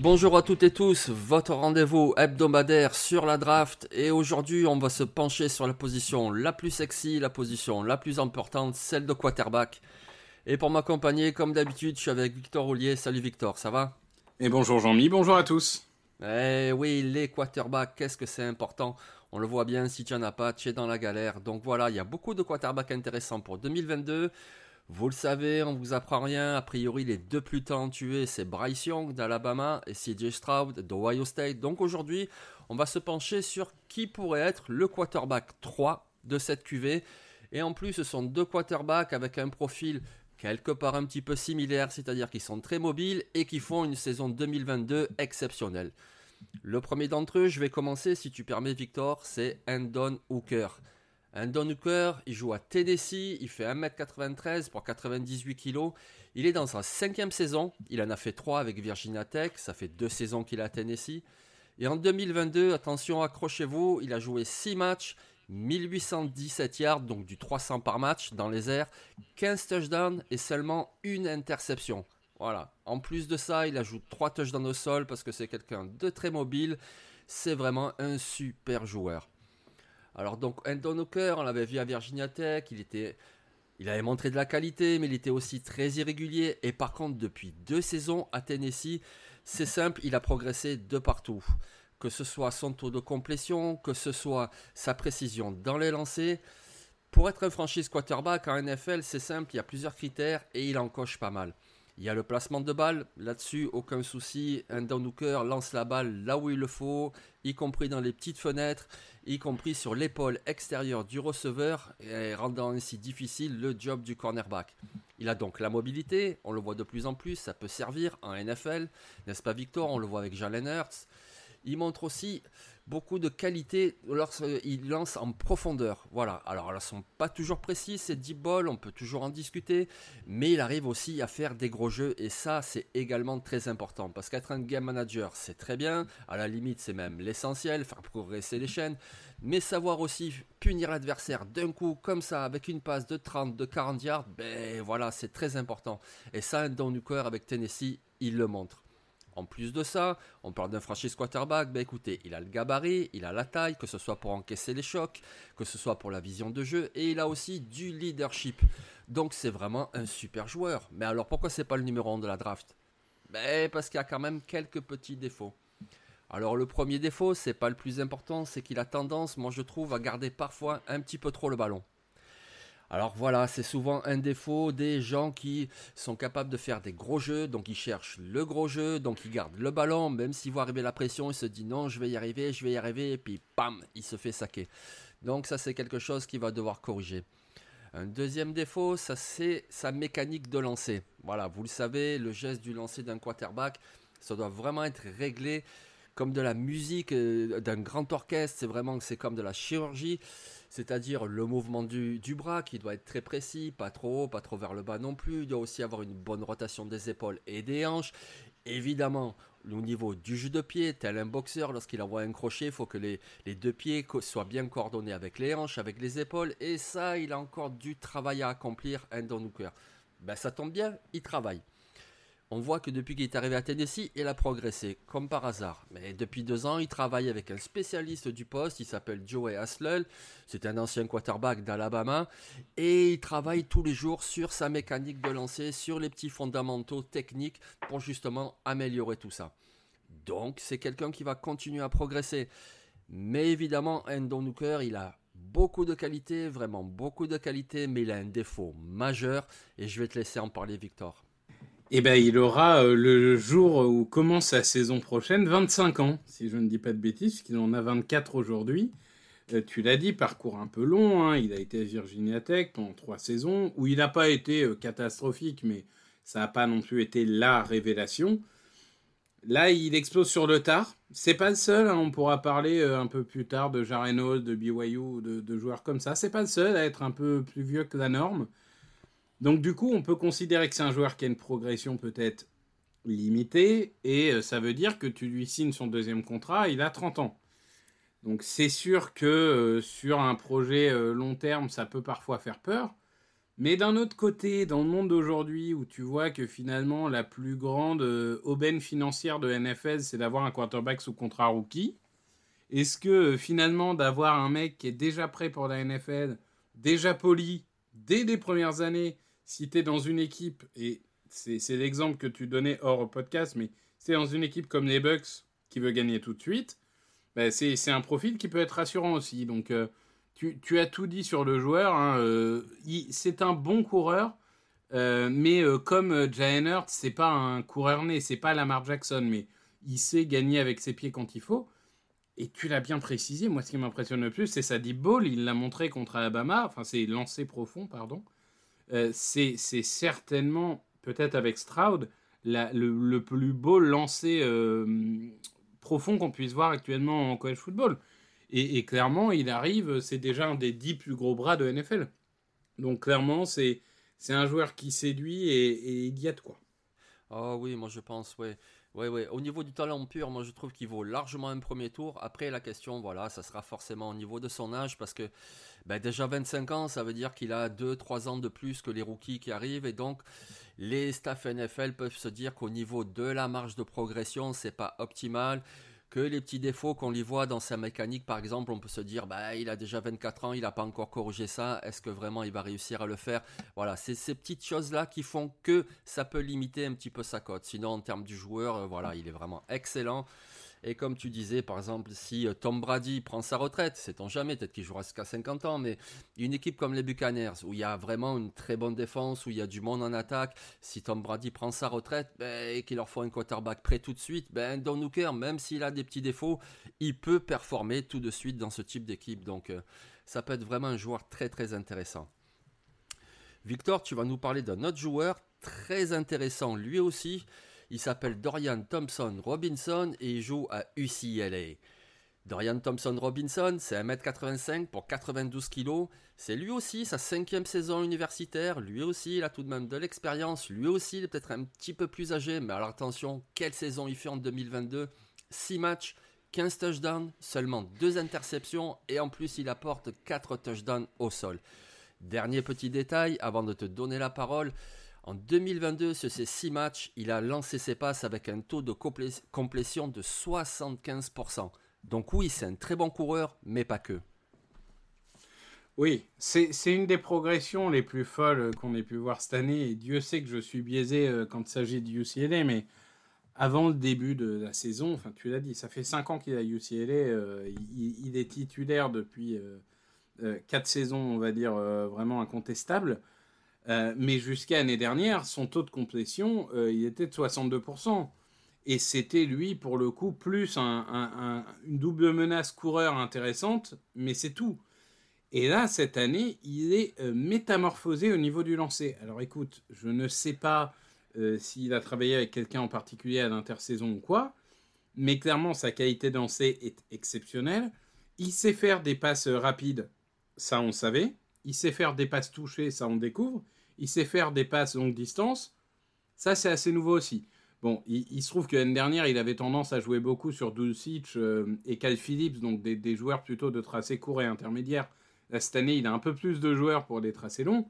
Bonjour à toutes et tous, votre rendez-vous hebdomadaire sur la draft et aujourd'hui on va se pencher sur la position la plus sexy, la position la plus importante, celle de quarterback. Et pour m'accompagner, comme d'habitude, je suis avec Victor Roulier. Salut Victor, ça va? Et bonjour Jean-Mi, bonjour à tous. Eh oui, les quarterbacks, qu'est-ce que c'est important? On le voit bien, si tu n'en as pas, tu es dans la galère. Donc voilà, il y a beaucoup de quarterbacks intéressants pour 2022. Vous le savez, on vous apprend rien. A priori, les deux plus talentueux, c'est Bryce Young d'Alabama et CJ Stroud d'Ohio State. Donc aujourd'hui, on va se pencher sur qui pourrait être le quarterback 3 de cette QV. Et en plus, ce sont deux quarterbacks avec un profil quelque part un petit peu similaire, c'est-à-dire qu'ils sont très mobiles et qui font une saison 2022 exceptionnelle. Le premier d'entre eux, je vais commencer, si tu permets Victor, c'est Andon Hooker. Andon Hooker, il joue à Tennessee, il fait 1m93 pour 98 kg. Il est dans sa cinquième saison, il en a fait trois avec Virginia Tech, ça fait deux saisons qu'il est à Tennessee. Et en 2022, attention, accrochez-vous, il a joué 6 matchs, 1817 yards, donc du 300 par match dans les airs, 15 touchdowns et seulement une interception. Voilà. En plus de ça, il ajoute 3 touchdowns au sol parce que c'est quelqu'un de très mobile. C'est vraiment un super joueur. Alors donc Anton Hooker, on l'avait vu à Virginia Tech, il était il avait montré de la qualité, mais il était aussi très irrégulier. Et par contre, depuis deux saisons à Tennessee, c'est simple, il a progressé de partout. Que ce soit son taux de complétion, que ce soit sa précision dans les lancers. Pour être un franchise quarterback en NFL, c'est simple, il y a plusieurs critères et il en coche pas mal. Il y a le placement de balle, là-dessus aucun souci. Un downhooker lance la balle là où il le faut, y compris dans les petites fenêtres, y compris sur l'épaule extérieure du receveur, rendant ainsi difficile le job du cornerback. Il a donc la mobilité, on le voit de plus en plus, ça peut servir en NFL, n'est-ce pas Victor? On le voit avec Jalen Hurts. Il montre aussi beaucoup de qualité lorsqu'il lance en profondeur. Voilà. Alors, elles ne sont pas toujours précises, ces deep balls, on peut toujours en discuter, mais il arrive aussi à faire des gros jeux, et ça, c'est également très important. Parce qu'être un game manager, c'est très bien, à la limite, c'est même l'essentiel, faire progresser les chaînes, mais savoir aussi punir l'adversaire d'un coup, comme ça, avec une passe de 30, de 40 yards, ben voilà, c'est très important. Et ça, dans Nuker avec Tennessee, il le montre. En plus de ça, on parle d'un franchise quarterback, ben écoutez, il a le gabarit, il a la taille, que ce soit pour encaisser les chocs, que ce soit pour la vision de jeu, et il a aussi du leadership. Donc c'est vraiment un super joueur. Mais alors pourquoi c'est pas le numéro 1 de la draft? Ben parce qu'il y a quand même quelques petits défauts. Alors le premier défaut, c'est pas le plus important, c'est qu'il a tendance, moi je trouve, à garder parfois un petit peu trop le ballon. Alors voilà, c'est souvent un défaut des gens qui sont capables de faire des gros jeux, donc ils cherchent le gros jeu, donc ils gardent le ballon, même s'ils voient arriver la pression, ils se disent non, je vais y arriver, je vais y arriver, et puis pam, il se fait saquer. Donc ça c'est quelque chose qu'il va devoir corriger. Un deuxième défaut, ça c'est sa mécanique de lancer. Voilà, vous le savez, le geste du lancer d'un quarterback, ça doit vraiment être réglé comme de la musique euh, d'un grand orchestre, c'est vraiment c'est comme de la chirurgie c'est-à-dire le mouvement du, bras qui doit être très précis, pas trop haut, pas trop vers le bas non plus. Il doit aussi avoir une bonne rotation des épaules et des hanches. Évidemment, au niveau du jeu de pied, tel un boxeur, lorsqu'il envoie un crochet, il faut que les, deux pieds soient bien coordonnés avec les hanches, avec les épaules. Et ça, il a encore du travail à accomplir, un Hooker. Ben, ça tombe bien, il travaille on voit que depuis qu'il est arrivé à Tennessee, il a progressé, comme par hasard. Mais depuis deux ans, il travaille avec un spécialiste du poste, il s'appelle Joey Haslell, c'est un ancien quarterback d'Alabama, et il travaille tous les jours sur sa mécanique de lancer, sur les petits fondamentaux techniques pour justement améliorer tout ça. Donc c'est quelqu'un qui va continuer à progresser. Mais évidemment, Endon Hooker, il a beaucoup de qualités, vraiment beaucoup de qualités, mais il a un défaut majeur, et je vais te laisser en parler Victor. Eh ben, il aura euh, le jour où commence la saison prochaine 25 ans, si je ne dis pas de bêtises, puisqu'il en a 24 aujourd'hui. Euh, tu l'as dit, parcours un peu long. Hein. il a été à Virginia Tech pendant trois saisons, où il n'a pas été euh, catastrophique, mais ça n'a pas non plus été la révélation. Là, il explose sur le tard. C'est pas le seul. Hein. on pourra parler un peu plus tard de Jaren de BYU, de joueurs comme ça. C'est pas le seul à être un peu plus vieux que la norme. Donc du coup, on peut considérer que c'est un joueur qui a une progression peut-être limitée, et euh, ça veut dire que tu lui signes son deuxième contrat, il a 30 ans. Donc c'est sûr que euh, sur un projet euh, long terme, ça peut parfois faire peur. Mais d'un autre côté, dans le monde d'aujourd'hui, où tu vois que finalement la plus grande aubaine financière de NFL, c'est d'avoir un quarterback sous contrat rookie, est-ce que finalement d'avoir un mec qui est déjà prêt pour la NFL, déjà poli, dès les premières années, si tu es dans une équipe, et c'est l'exemple que tu donnais hors podcast, mais c'est dans une équipe comme les Bucks qui veut gagner tout de suite, bah, c'est un profil qui peut être rassurant aussi. Donc, euh, tu, as tout dit sur le joueur. Hein, euh, c'est un bon coureur, euh, mais comme Jalen c'est pas un coureur né, c'est pas Lamar Jackson, mais il sait gagner avec ses pieds quand il faut. Et tu l'as bien précisé. Moi, ce qui m'impressionne le plus, c'est sa deep ball. Il l'a montré contre Alabama. Enfin, c'est lancé profond, pardon. C'est certainement, peut-être avec Stroud, le, plus beau lancé profond qu'on puisse voir actuellement en college football. Et, clairement, il arrive, c'est déjà un des dix plus gros bras de NFL. Donc clairement, c'est un joueur qui séduit et, et a de quoi. Ah oui, moi je pense, ouais. Ouais, ouais. Au niveau du talent pur, moi je trouve qu'il vaut largement un premier tour. Après, la question, voilà, ça sera forcément au niveau de son âge parce que ben, déjà 25 ans, ça veut dire qu'il a 2-3 ans de plus que les rookies qui arrivent et donc les staff NFL peuvent se dire qu'au niveau de la marge de progression, c'est pas optimal que les petits défauts qu'on lui voit dans sa mécanique, par exemple, on peut se dire, bah, il a déjà 24 ans, il n'a pas encore corrigé ça, est-ce que vraiment il va réussir à le faire? Voilà, c'est ces petites choses-là qui font que ça peut limiter un petit peu sa cote. Sinon, en termes du joueur, euh, voilà, il est vraiment excellent. Et comme tu disais, par exemple, si euh, Tom Brady prend sa retraite, sait-on jamais, peut-être qu'il jouera jusqu'à 50 ans, mais une équipe comme les Buccaneers, où il y a vraiment une très bonne défense, où il y a du monde en attaque, si Tom Brady prend sa retraite ben, et qu'il leur faut un quarterback prêt tout de suite, ben Don Hooker, même s'il a des petits défauts, il peut performer tout de suite dans ce type d'équipe. Donc euh, ça peut être vraiment un joueur très très intéressant. Victor, tu vas nous parler d'un autre joueur très intéressant lui aussi. Il s'appelle Dorian Thompson Robinson et il joue à UCLA. Dorian Thompson Robinson, c'est 1m85 pour 92 kg. C'est lui aussi sa cinquième saison universitaire. Lui aussi, il a tout de même de l'expérience. Lui aussi, il est peut-être un petit peu plus âgé. Mais alors attention, quelle saison il fait en 2022 6 matchs, 15 touchdowns, seulement 2 interceptions et en plus il apporte 4 touchdowns au sol. Dernier petit détail avant de te donner la parole. En 2022, sur ces 6 matchs, il a lancé ses passes avec un taux de complétion de 75%. Donc oui, c'est un très bon coureur, mais pas que. Oui, c'est une des progressions les plus folles qu'on ait pu voir cette année. Et Dieu sait que je suis biaisé euh, quand il s'agit de UCLA, mais avant le début de la saison, enfin tu l'as dit, ça fait 5 ans qu'il est à UCLA, euh, il, est titulaire depuis 4 euh, saisons, on va dire, vraiment incontestable. Euh, mais jusqu'à l'année dernière, son taux de complétion, euh, il était de 62%. Et c'était lui, pour le coup, plus une double menace coureur intéressante, mais c'est tout. Et là, cette année, il est euh, métamorphosé au niveau du lancer. Alors écoute, je ne sais pas s'il a travaillé avec quelqu'un en particulier à l'intersaison ou quoi, mais clairement, sa qualité de est exceptionnelle. Il sait faire des passes rapides, ça on savait. Il sait faire des passes touchées, ça on découvre. Il sait faire des passes longue distance. Ça, c'est assez nouveau aussi. Bon, il, se trouve que l'année dernière, il avait tendance à jouer beaucoup sur Dulcich euh, et Cal Phillips, donc des, joueurs plutôt de tracé court et intermédiaire. cette année, il a un peu plus de joueurs pour des tracés longs.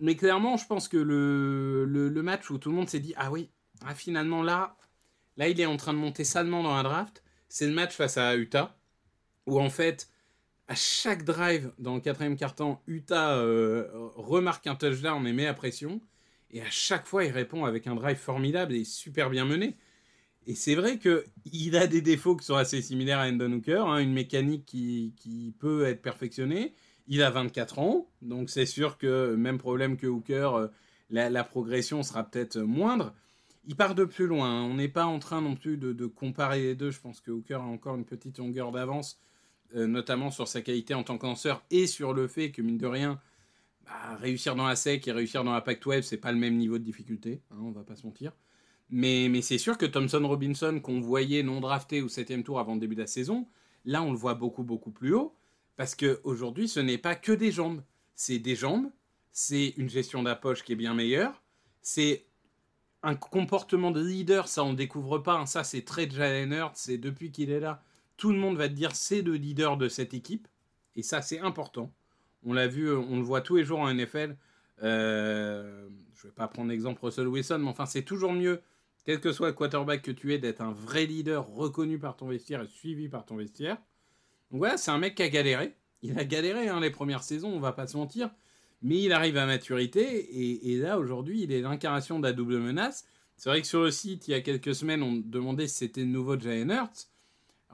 Mais clairement, je pense que le, match où tout le monde s'est dit Ah oui, ah, finalement là, là, il est en train de monter salement dans un draft, c'est le match face à Utah, où en fait, à chaque drive dans le quatrième carton, Utah euh, remarque un touchdown et met à pression. Et à chaque fois, il répond avec un drive formidable et super bien mené. Et c'est vrai qu'il a des défauts qui sont assez similaires à Endon Hooker, hein, une mécanique qui, peut être perfectionnée. Il a 24 ans, donc c'est sûr que même problème que Hooker, euh, la, progression sera peut-être moindre. Il part de plus loin, hein. on n'est pas en train non plus de, de, comparer les deux. Je pense que Hooker a encore une petite longueur d'avance euh, notamment sur sa qualité en tant que et sur le fait que, mine de rien, bah, réussir dans la SEC et réussir dans la Pac-12, c'est pas le même niveau de difficulté, hein, on va pas se mentir. Mais, mais c'est sûr que Thompson Robinson, qu'on voyait non drafté au 7 tour avant le début de la saison, là on le voit beaucoup beaucoup plus haut, parce qu'aujourd'hui ce n'est pas que des jambes. C'est des jambes, c'est une gestion d'approche qui est bien meilleure, c'est un comportement de leader, ça on découvre pas, hein. ça c'est très Jalen c'est depuis qu'il est là, tout le monde va te dire c'est le leader de cette équipe. Et ça, c'est important. On l'a vu, on le voit tous les jours en NFL. Euh, je ne vais pas prendre l'exemple Russell Wilson, mais enfin, c'est toujours mieux, quel que soit le quarterback que tu es, d'être un vrai leader reconnu par ton vestiaire et suivi par ton vestiaire. Donc voilà, c'est un mec qui a galéré. Il a galéré hein, les premières saisons, on va pas se mentir. Mais il arrive à maturité. Et, là, aujourd'hui, il est l'incarnation de la double menace. C'est vrai que sur le site, il y a quelques semaines, on demandait si c'était nouveau Jalen Hurts.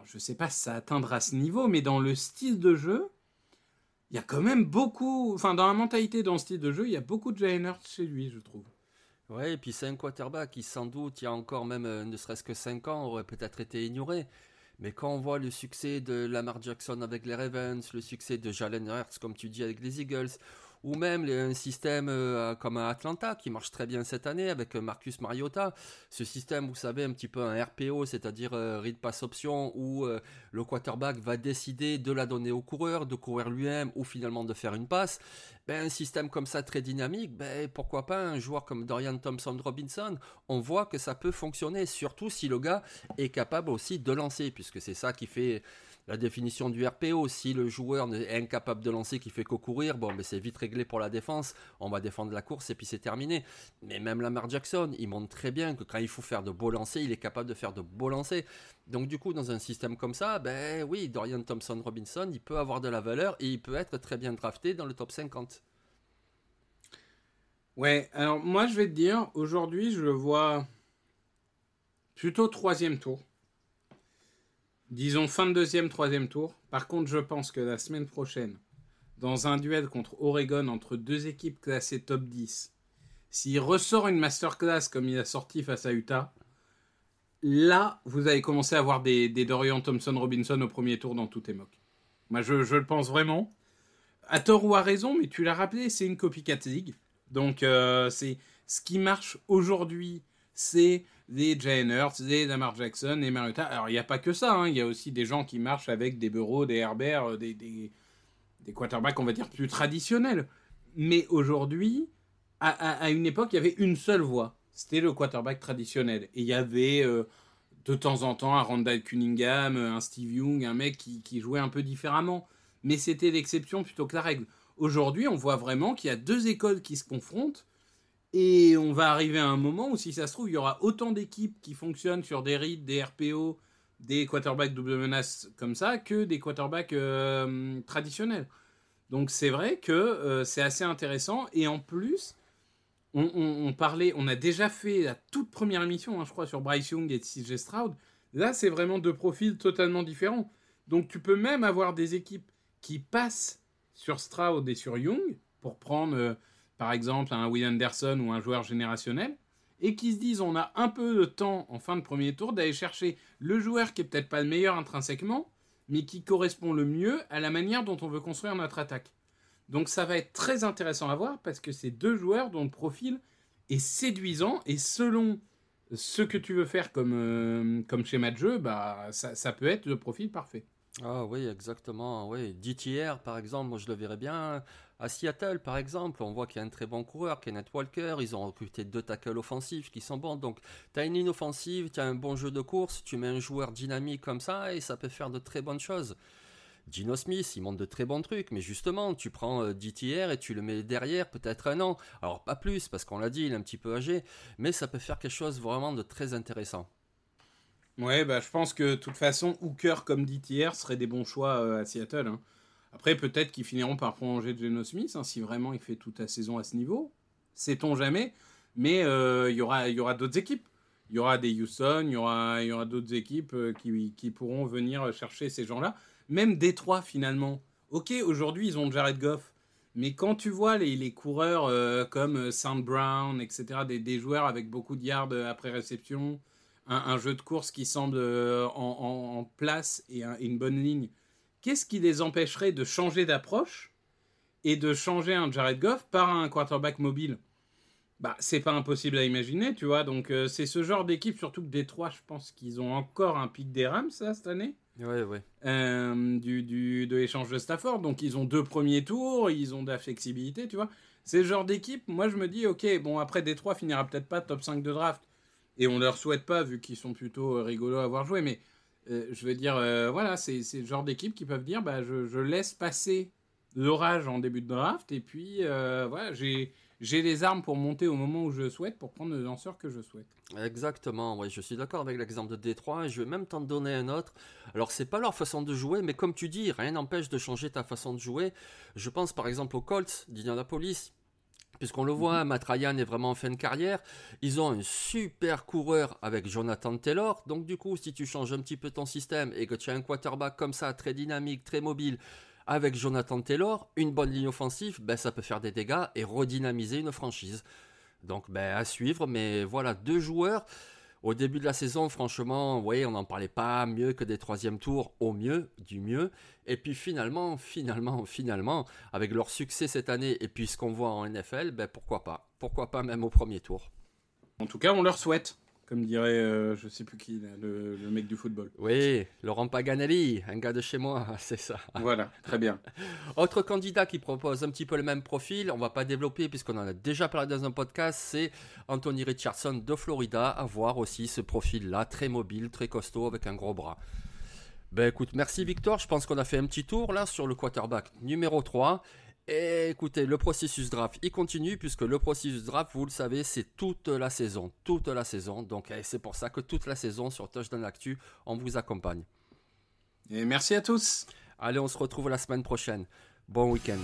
Je ne sais pas si ça atteindra ce niveau, mais dans le style de jeu, il y a quand même beaucoup. Enfin, dans la mentalité, dans le style de jeu, il y a beaucoup de Jalen chez lui, je trouve. Ouais, et puis c'est un quarterback qui, sans doute, il y a encore même euh, ne serait-ce que 5 ans, aurait peut-être été ignoré. Mais quand on voit le succès de Lamar Jackson avec les Ravens, le succès de Jalen Hurts, comme tu dis, avec les Eagles, ou même un système euh, comme Atlanta qui marche très bien cette année avec euh, Marcus Mariota. Ce système, vous savez, un petit peu un RPO, c'est-à-dire euh, read pass option, où le quarterback va décider de la donner au coureur, de courir lui-même ou finalement de faire une passe. Ben, un système comme ça très dynamique, ben, pourquoi pas un joueur comme Dorian Thompson Robinson? On voit que ça peut fonctionner, surtout si le gars est capable aussi de lancer, puisque c'est ça qui fait la définition du RPO, si le joueur est incapable de lancer, qui fait qu'au courir, bon, mais c'est vite réglé pour la défense. On va défendre la course et puis c'est terminé. Mais même Lamar Jackson, il montre très bien que quand il faut faire de beaux lancers, il est capable de faire de beaux lancers. Donc du coup, dans un système comme ça, ben oui, Dorian Thompson Robinson, il peut avoir de la valeur et il peut être très bien drafté dans le top 50. Ouais, alors moi je vais te dire, aujourd'hui je le vois plutôt troisième tour. Disons fin de deuxième, troisième tour. Par contre, je pense que la semaine prochaine, dans un duel contre Oregon entre deux équipes classées top 10, s'il ressort une masterclass comme il a sorti face à Utah, là, vous allez commencer à voir des, Dorian Thompson Robinson au premier tour dans tout tes mocks. Moi, je, le pense vraiment. À tort ou à raison, mais tu l'as rappelé, c'est une copycat league. Donc, euh, c'est ce qui marche aujourd'hui, c'est des Hurts, des Lamar Jackson, des Mariota. Alors, il n'y a pas que ça, hein. il y a aussi des gens qui marchent avec des Bureaux, des Herbert, euh, des, des, des, quarterbacks, on va dire, plus traditionnels. Mais aujourd'hui, à, une époque, il y avait une seule voie. C'était le quarterback traditionnel. Et il y avait euh, de temps en temps un Randall Cunningham, un Steve Young, un mec qui, qui jouait un peu différemment. Mais c'était l'exception plutôt que la règle. Aujourd'hui, on voit vraiment qu'il y a deux écoles qui se confrontent et on va arriver à un moment où, si ça se trouve, il y aura autant d'équipes qui fonctionnent sur des reads, des RPO, des quarterbacks double menace comme ça, que des quarterbacks euh, traditionnels. Donc c'est vrai que euh, c'est assez intéressant. Et en plus, on, parlait, on a déjà fait la toute première émission, hein, je crois, sur Bryce Young et CJ Stroud. Là, c'est vraiment deux profils totalement différents. Donc tu peux même avoir des équipes qui passent sur Stroud et sur Young pour prendre... Euh, par exemple un Will Anderson ou un joueur générationnel, et qui se disent on a un peu de temps en fin de premier tour d'aller chercher le joueur qui est peut-être pas le meilleur intrinsèquement, mais qui correspond le mieux à la manière dont on veut construire notre attaque. Donc ça va être très intéressant à voir parce que c'est deux joueurs dont le profil est séduisant et selon ce que tu veux faire comme, euh, comme schéma de jeu, bah, ça, ça peut être le profil parfait. Ah oui, exactement. Oui. DTR, par exemple, moi je le verrais bien. À Seattle, par exemple, on voit qu'il y a un très bon coureur, Kenneth Walker. Ils ont recruté deux tackles offensifs qui sont bons. Donc, tu as une ligne offensive, tu as un bon jeu de course, tu mets un joueur dynamique comme ça et ça peut faire de très bonnes choses. Gino Smith, il montre de très bons trucs, mais justement, tu prends euh, DTR et tu le mets derrière, peut-être un an. Alors, pas plus, parce qu'on l'a dit, il est un petit peu âgé, mais ça peut faire quelque chose vraiment de très intéressant. Ouais, bah, je pense que de toute façon, Hooker comme DTR seraient des bons choix euh, à Seattle. Hein. Après, peut-être qu'ils finiront par prolonger Geno Smith, hein, si vraiment il fait toute la saison à ce niveau. Sait-on jamais. Mais euh, il y aura, d'autres équipes. Il y aura des Houston, il y aura, d'autres équipes euh, qui, pourront venir chercher ces gens-là. Même Détroit, finalement. Ok, aujourd'hui, ils ont Jared Goff. Mais quand tu vois les, coureurs comme Sound Brown, etc., des, joueurs avec beaucoup de yards après réception, un, jeu de course qui semble euh, en, place et, une bonne ligne, qu'est-ce qui les empêcherait de changer d'approche et de changer un Jared Goff par un quarterback mobile? Bah, c'est pas impossible à imaginer, tu vois. Donc, euh, c'est ce genre d'équipe, surtout que Détroit, je pense qu'ils ont encore un pic des Rams, ça, cette année. Ouais, ouais. Euh, du, du, de l'échange de Stafford. Donc, ils ont deux premiers tours, ils ont de la flexibilité, tu vois. C'est ce genre d'équipe, moi, je me dis, ok, bon, après, Détroit finira peut-être pas top 5 de draft, et on leur souhaite pas vu qu'ils sont plutôt euh, rigolos à avoir joué mais Euh, je veux dire, euh, voilà, c'est le genre d'équipe qui peuvent dire, bah, je, laisse passer l'orage en début de draft, et puis euh, voilà, j'ai j'ai les armes pour monter au moment où je souhaite, pour prendre le lanceur que je souhaite. Exactement, oui, je suis d'accord avec l'exemple de Détroit je vais même t'en donner un autre. Alors, c'est pas leur façon de jouer, mais comme tu dis, rien n'empêche de changer ta façon de jouer. Je pense par exemple aux Colts d'Indianapolis. Puisqu'on le voit, mhm. Matt Ryan est vraiment en fin de carrière. Ils ont un super coureur avec Jonathan Taylor. Donc, du coup, si tu changes un petit peu ton système et que tu as un quarterback comme ça, très dynamique, très mobile, avec Jonathan Taylor, une bonne ligne offensive, ben, ça peut faire des dégâts et redynamiser une franchise. Donc ben, à suivre, mais voilà, deux joueurs. Au début de la saison, franchement, voyez, on n'en parlait pas mieux que des troisième tours, au mieux, du mieux. Et puis finalement, finalement, finalement, avec leur succès cette année et puis ce qu'on voit en NFL, ben pourquoi pas. Pourquoi pas même au premier tour. En tout cas, on leur souhaite comme dirait, euh, je sais plus qui, le, mec du football. Oui, Laurent Paganelli, un gars de chez moi, c'est ça. Voilà, très bien. Autre candidat qui propose un petit peu le même profil, on va pas développer puisqu'on en a déjà parlé dans un podcast, c'est Anthony Richardson de Florida, à voir aussi ce profil-là, très mobile, très costaud, avec un gros bras. Ben écoute, merci Victor, je pense qu'on a fait un petit tour là sur le quarterback numéro 3. Et écoutez, le processus draft, il continue puisque le processus draft, vous le savez, c'est toute la saison, toute la saison. Donc eh, c'est pour ça que toute la saison sur Touchdown Actu, on vous accompagne. Et merci à tous. Allez, on se retrouve la semaine prochaine. Bon week-end.